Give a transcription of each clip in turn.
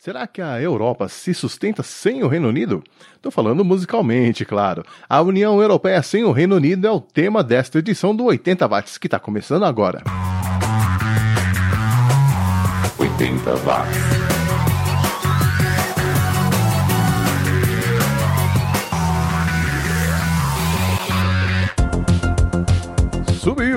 Será que a Europa se sustenta sem o Reino Unido? Estou falando musicalmente, claro. A União Europeia sem o Reino Unido é o tema desta edição do 80 Watts, que está começando agora. 80 Watts.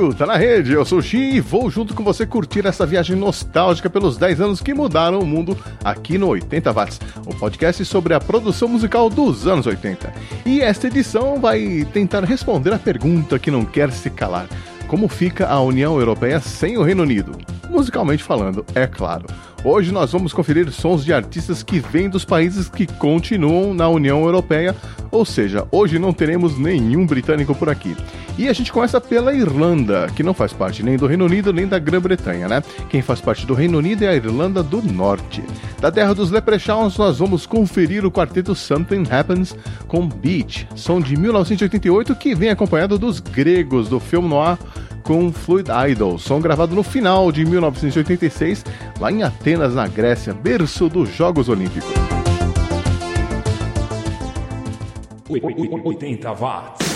Subiu, tá na rede, eu sou o Xi e vou junto com você curtir essa viagem nostálgica pelos 10 anos que mudaram o mundo aqui no 80 Watts, o podcast sobre a produção musical dos anos 80. E esta edição vai tentar responder a pergunta que não quer se calar: como fica a União Europeia sem o Reino Unido? Musicalmente falando, é claro. Hoje nós vamos conferir sons de artistas que vêm dos países que continuam na União Europeia, ou seja, hoje não teremos nenhum britânico por aqui. E a gente começa pela Irlanda, que não faz parte nem do Reino Unido nem da Grã-Bretanha, né? Quem faz parte do Reino Unido é a Irlanda do Norte. Da terra dos Leprechauns, nós vamos conferir o quarteto Something Happens com Beach, som de 1988 que vem acompanhado dos gregos do filme noir com Fluid Idol, som gravado no final de 1986, lá em Atenas, na Grécia, berço dos Jogos Olímpicos. 80 watts.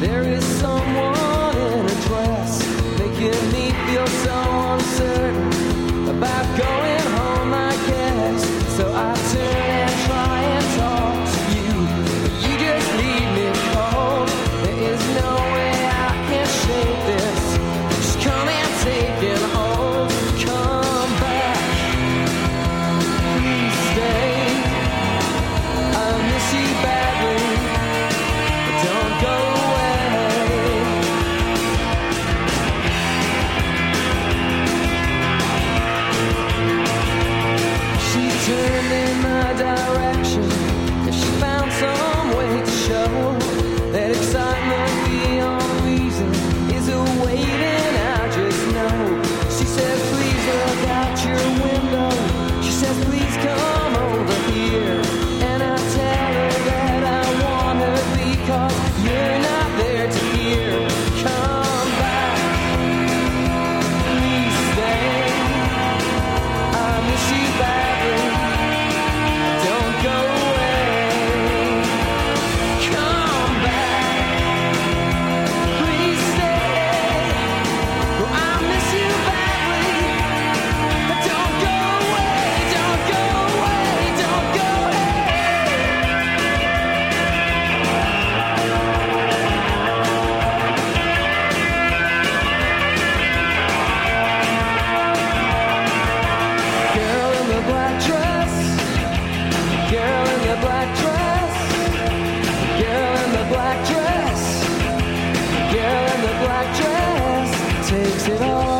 There is someone making me feel so uncertain. será.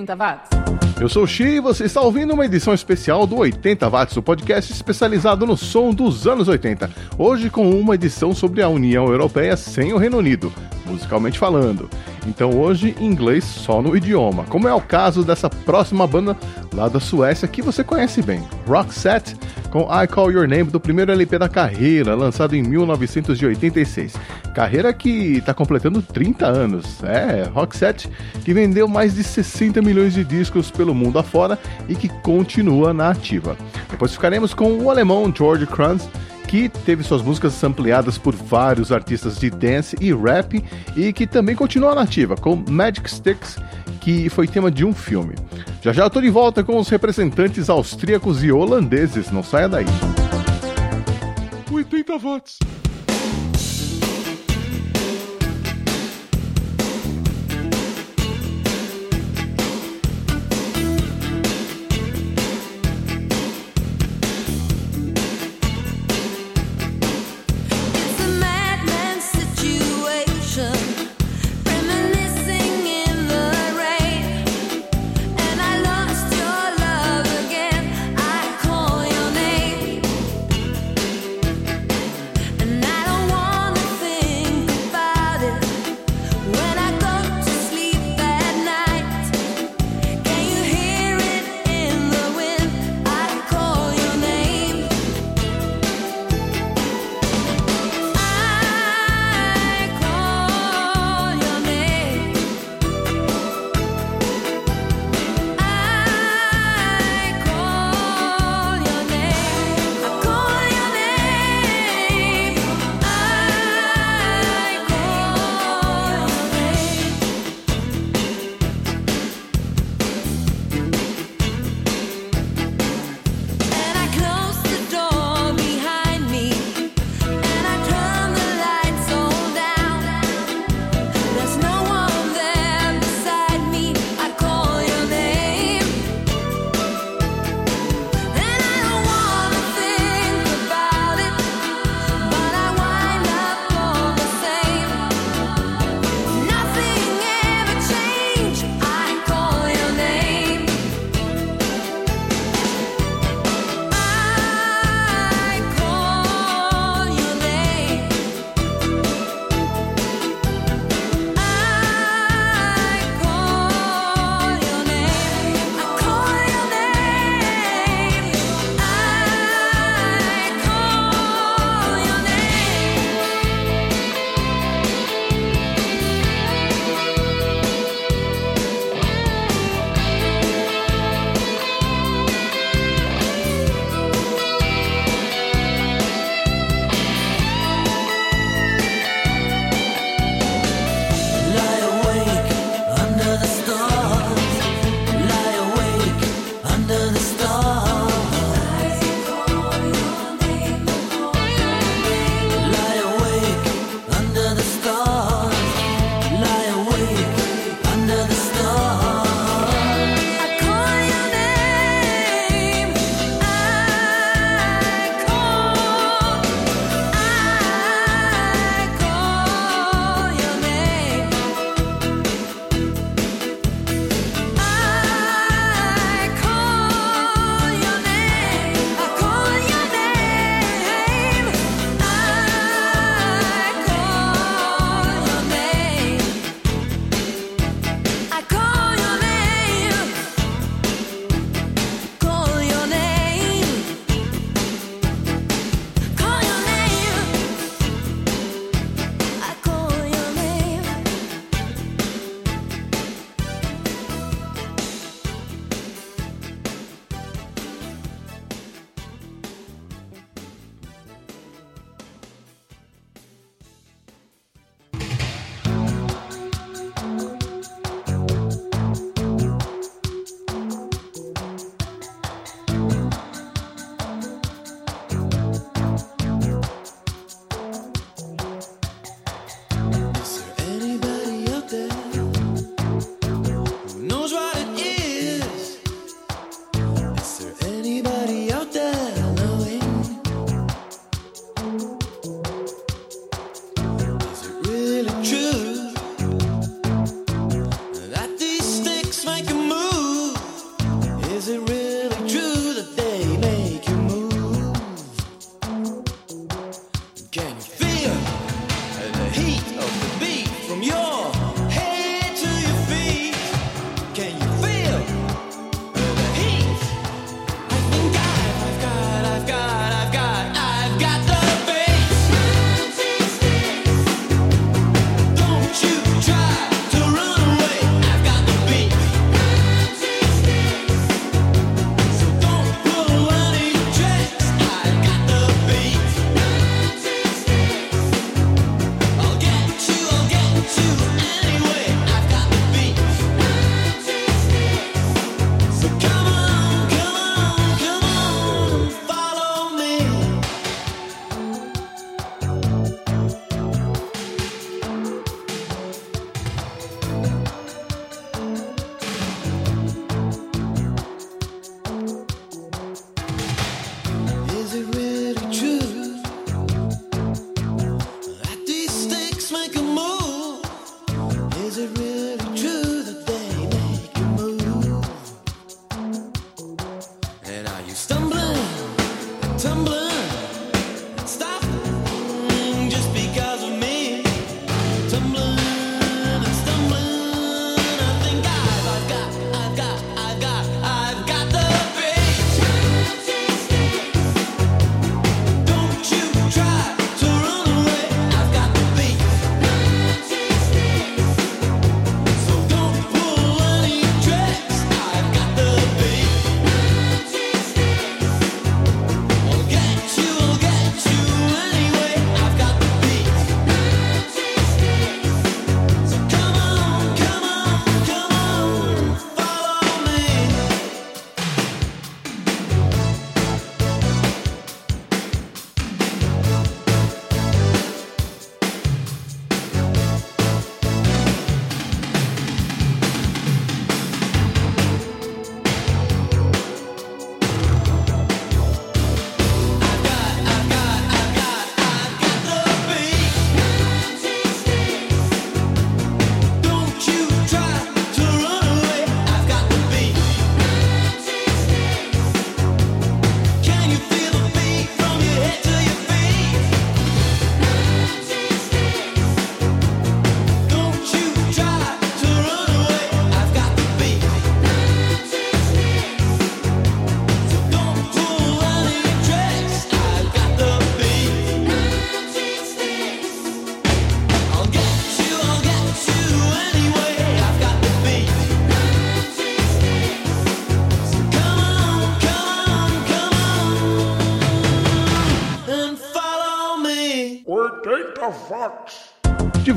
80 watts. Eu sou o Xi e você está ouvindo uma edição especial do 80 Watts, o podcast especializado no som dos anos 80. Hoje com uma edição sobre a União Europeia sem o Reino Unido, musicalmente falando. Então hoje inglês só no idioma, como é o caso dessa próxima banda lá da Suécia que você conhece bem, Roxette, com I Call Your Name do primeiro LP da carreira, lançado em 1986. Carreira que está completando 30 anos. É, Roxette, que vendeu mais de 60 milhões de discos pelo mundo afora e que continua na ativa. Depois ficaremos com o alemão George Kranz, que teve suas músicas ampliadas por vários artistas de dance e rap e que também continua na ativa, com Magic Sticks, que foi tema de um filme. Já já tô de volta com os representantes austríacos e holandeses, não saia daí. 80 watts.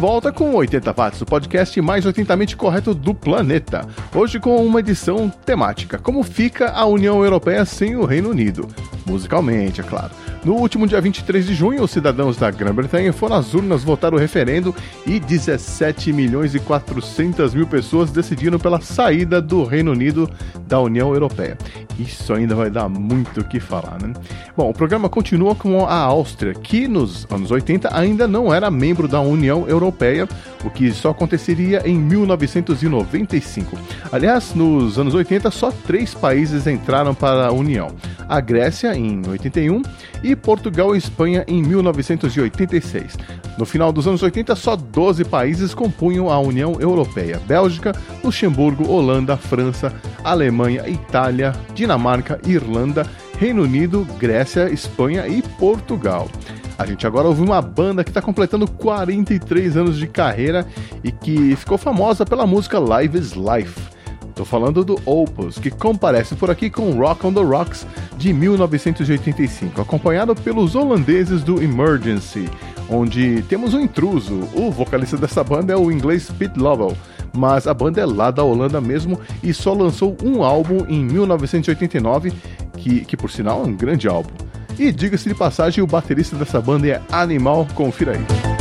Volta com 80 Watts, o podcast mais 80mente correto do planeta. Hoje com uma edição temática: Como fica a União Europeia sem o Reino Unido? Musicalmente, é claro. No último dia 23 de junho, os cidadãos da Grã-Bretanha foram às urnas votar o referendo e 17 milhões e 400 mil pessoas decidiram pela saída do Reino Unido da União Europeia. Isso ainda vai dar muito o que falar, né? Bom, o programa continua com a Áustria, que nos anos 80 ainda não era membro da União Europeia, o que só aconteceria em 1995. Aliás, nos anos 80, só três países entraram para a União: a Grécia, em 81, e Portugal e Espanha, em 1986. No final dos anos 80, só 12 países compunham a União Europeia: Bélgica, Luxemburgo, Holanda, França, Alemanha, Itália, Dinamarca, Irlanda, Reino Unido, Grécia, Espanha e Portugal. A gente agora ouve uma banda que está completando 43 anos de carreira e que ficou famosa pela música Live is Life. Tô falando do Opus, que comparece por aqui com Rock on the Rocks de 1985, acompanhado pelos holandeses do Emergency, onde temos um intruso. O vocalista dessa banda é o inglês Pete Lovell, mas a banda é lá da Holanda mesmo e só lançou um álbum em 1989, que, que por sinal é um grande álbum. E diga-se de passagem, o baterista dessa banda é Animal, confira aí.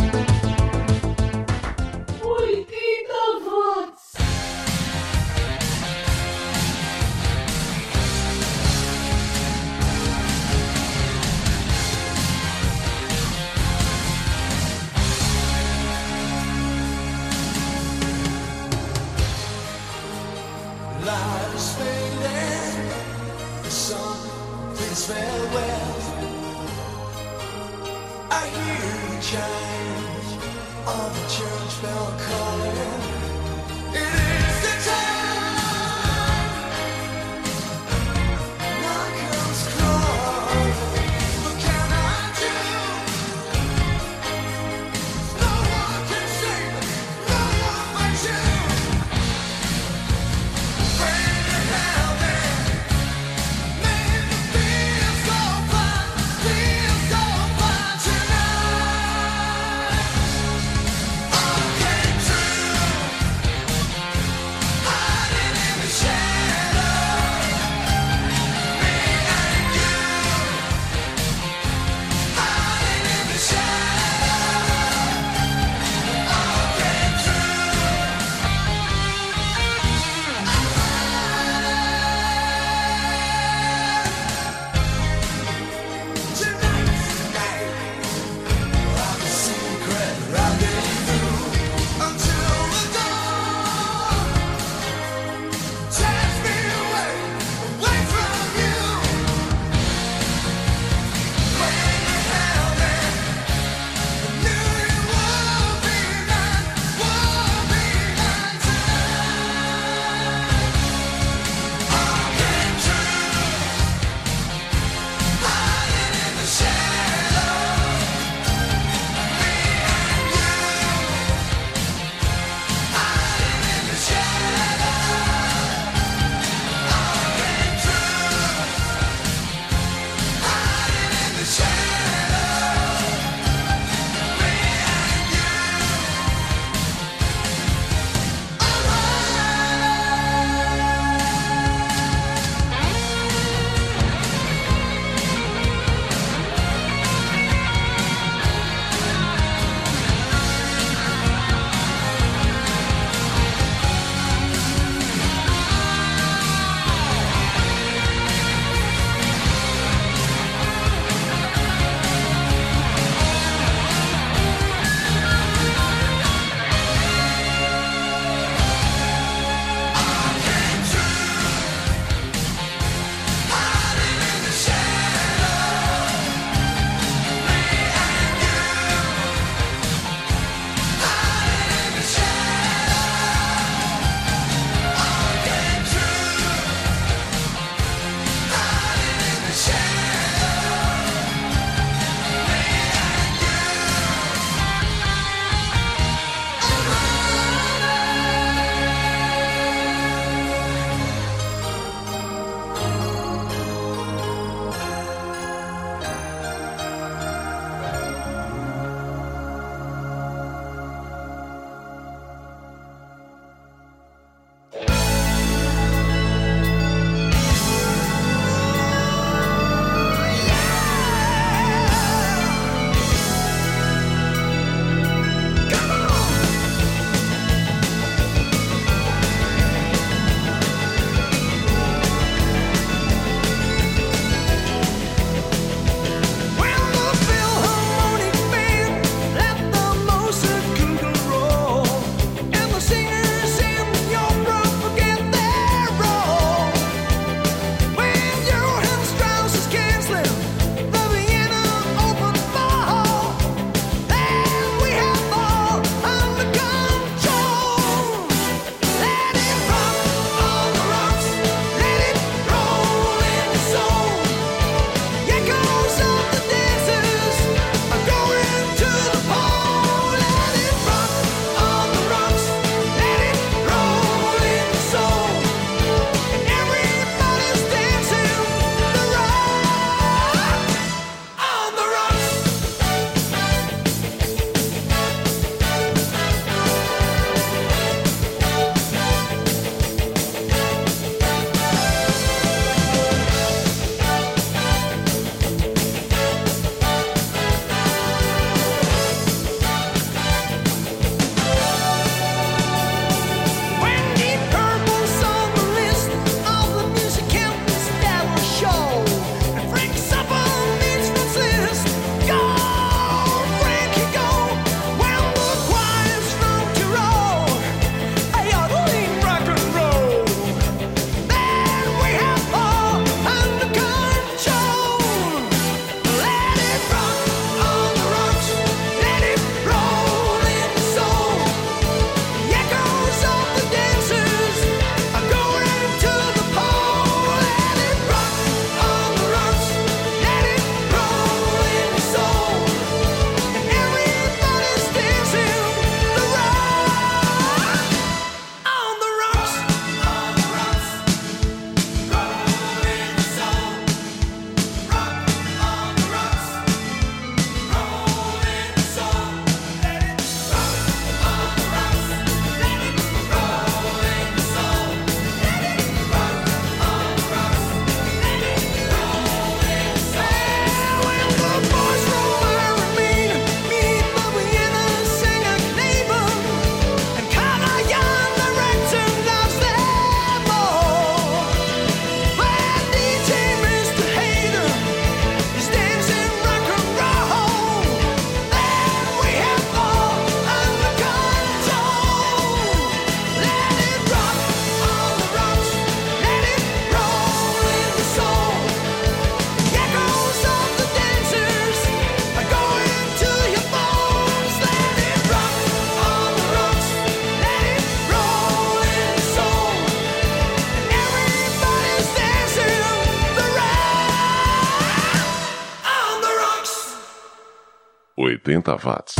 80 watts.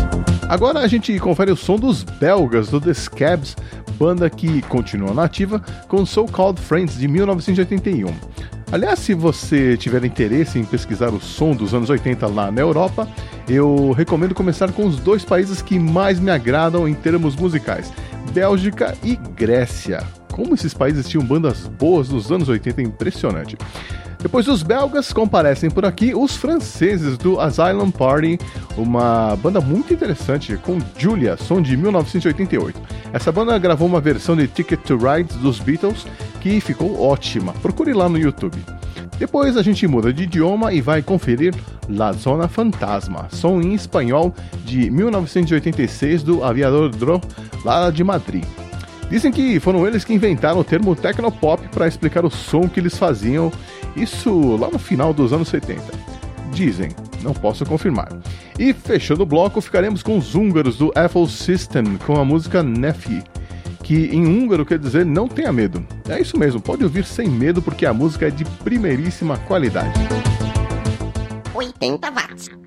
Agora a gente confere o som dos belgas do The Scabs, banda que continua nativa com So Called Friends de 1981. Aliás, se você tiver interesse em pesquisar o som dos anos 80 lá na Europa, eu recomendo começar com os dois países que mais me agradam em termos musicais: Bélgica e Grécia. Como esses países tinham bandas boas nos anos 80, é impressionante. Depois dos belgas, comparecem por aqui os franceses do Asylum Party, uma banda muito interessante com Julia, som de 1988. Essa banda gravou uma versão de Ticket to Ride dos Beatles que ficou ótima. Procure lá no YouTube. Depois a gente muda de idioma e vai conferir La Zona Fantasma, som em espanhol de 1986 do Aviador Dro, lá de Madrid. Dizem que foram eles que inventaram o termo Tecnopop para explicar o som que eles faziam, isso lá no final dos anos 70. Dizem, não posso confirmar. E fechando o bloco, ficaremos com os húngaros do Apple System com a música Nefi, que em húngaro quer dizer não tenha medo. É isso mesmo, pode ouvir sem medo porque a música é de primeiríssima qualidade. 80 watts.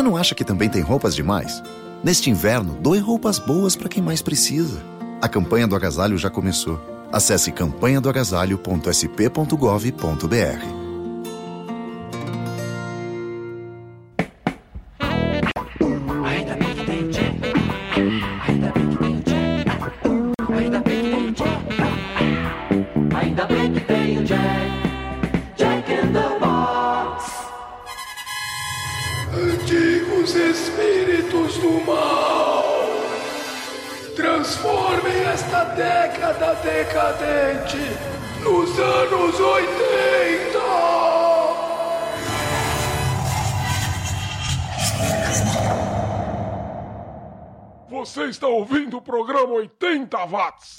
Você não acha que também tem roupas demais? Neste inverno, doe roupas boas para quem mais precisa. A campanha do agasalho já começou. Acesse campanhadoagasalho.sp.gov.br. esta década decadente nos anos 80. Você está ouvindo o programa 80 Watts.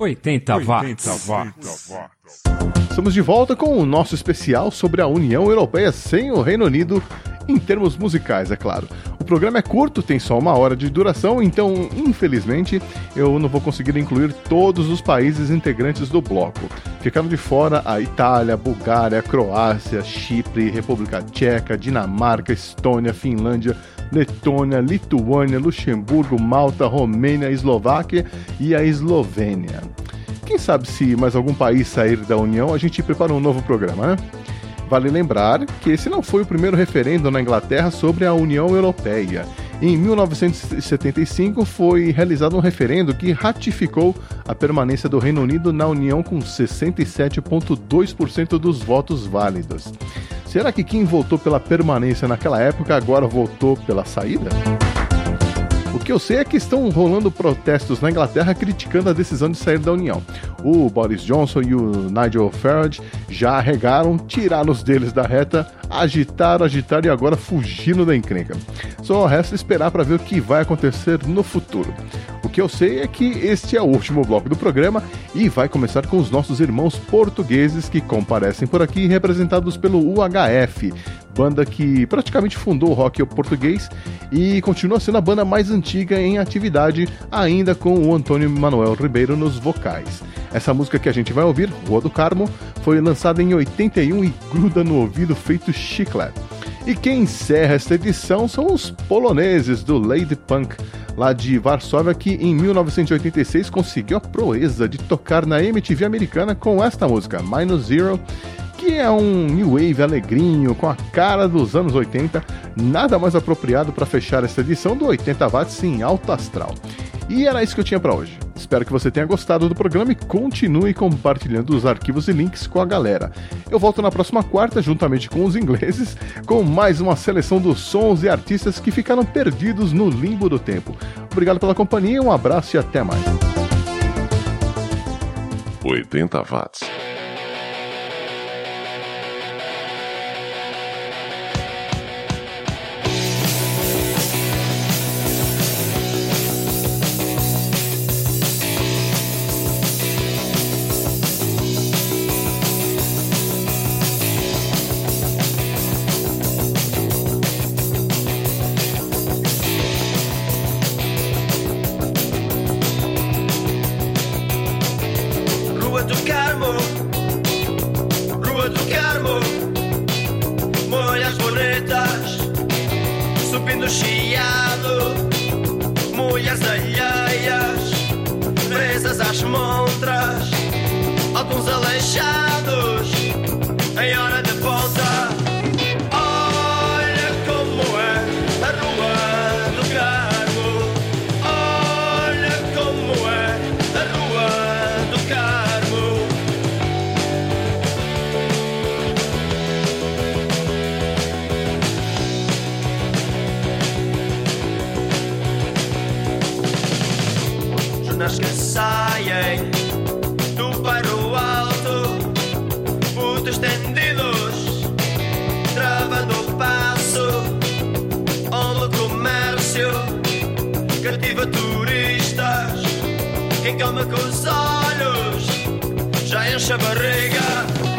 80 watts. watts. Estamos de volta com o nosso especial sobre a União Europeia sem o Reino Unido, em termos musicais, é claro. O programa é curto, tem só uma hora de duração, então, infelizmente, eu não vou conseguir incluir todos os países integrantes do bloco. Ficaram de fora a Itália, Bulgária, Croácia, Chipre, República Tcheca, Dinamarca, Estônia, Finlândia, Letônia, Lituânia, Luxemburgo, Malta, Romênia, Eslováquia e a Eslovênia. Quem sabe se mais algum país sair da União, a gente prepara um novo programa, né? Vale lembrar que esse não foi o primeiro referendo na Inglaterra sobre a União Europeia. Em 1975 foi realizado um referendo que ratificou a permanência do Reino Unido na União com 67,2% dos votos válidos. Será que quem votou pela permanência naquela época agora votou pela saída? O que eu sei é que estão rolando protestos na Inglaterra criticando a decisão de sair da União. O Boris Johnson e o Nigel Farage já arregaram, tiraram os deles da reta, agitaram, agitaram e agora fugindo da encrenca. Só resta esperar para ver o que vai acontecer no futuro. O que eu sei é que este é o último bloco do programa e vai começar com os nossos irmãos portugueses que comparecem por aqui, representados pelo UHF, banda que praticamente fundou o rock português e continua sendo a banda mais antiga em atividade, ainda com o Antônio Manuel Ribeiro nos vocais. Essa música que a gente vai ouvir, Rua do Carmo, foi lançada em 81 e gruda no ouvido feito chiclete. E quem encerra esta edição são os poloneses do Lady Punk, lá de Varsóvia, que em 1986 conseguiu a proeza de tocar na MTV americana com esta música, Minus Zero, que é um new wave alegrinho com a cara dos anos 80, nada mais apropriado para fechar esta edição do 80 watts em alto astral. E era isso que eu tinha para hoje. Espero que você tenha gostado do programa e continue compartilhando os arquivos e links com a galera. Eu volto na próxima quarta, juntamente com os ingleses, com mais uma seleção dos sons e artistas que ficaram perdidos no limbo do tempo. Obrigado pela companhia, um abraço e até mais. 80 watts. turistas. Quem calma com os olhos já enche a barriga.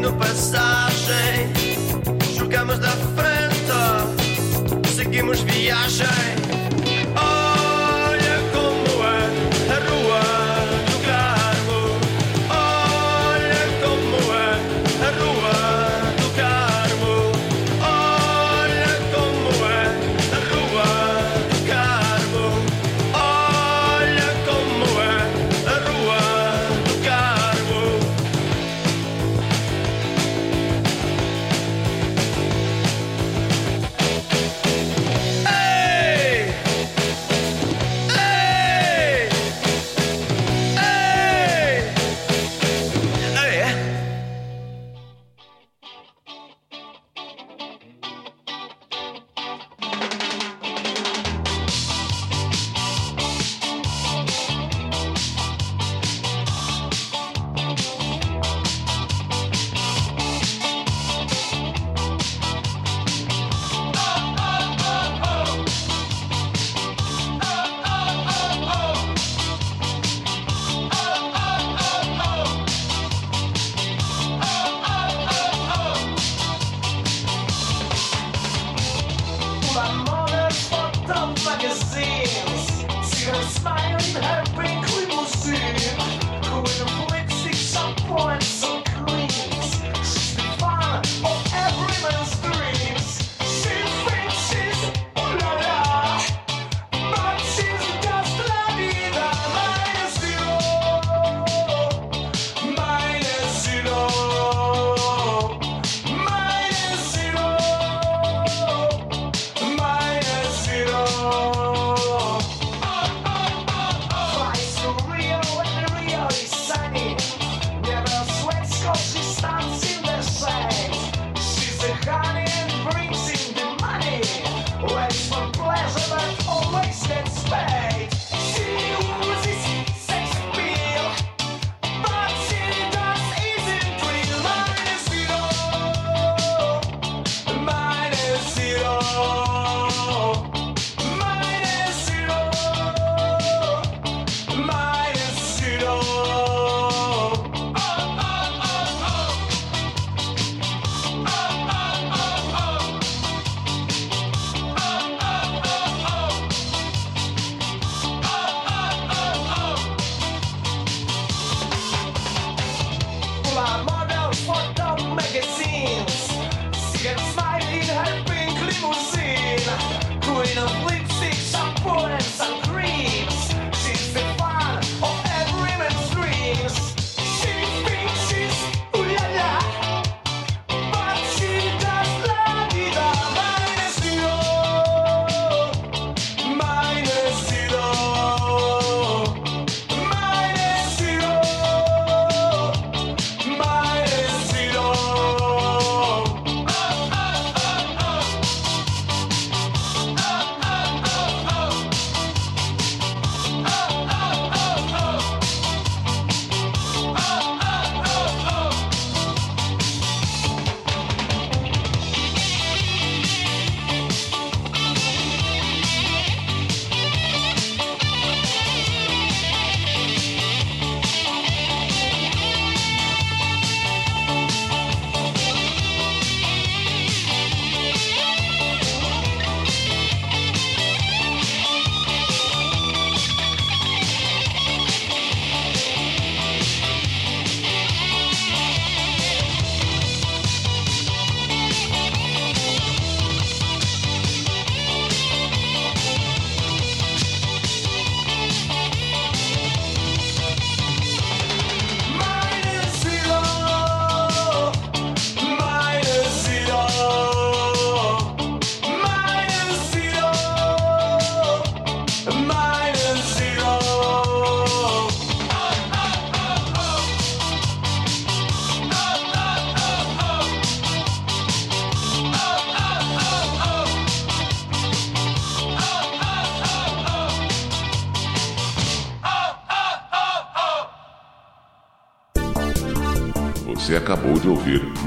Abrindo passagem. Jogamos da frente, seguimos viagem.